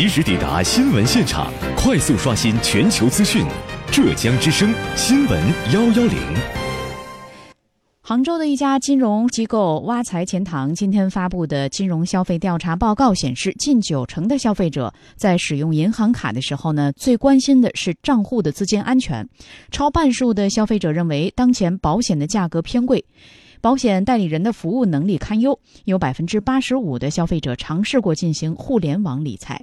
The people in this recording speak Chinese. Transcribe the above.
及时抵达新闻现场快速刷新全球资讯浙江之声新闻幺幺零。杭州的一家金融机构挖财钱塘今天发布的金融消费调查报告显示近九成的消费者在使用银行卡的时候呢最关心的是账户的资金安全超半数的消费者认为当前保险的价格偏贵。保险代理人的服务能力堪忧有百分之八十五的消费者尝试过进行互联网理财。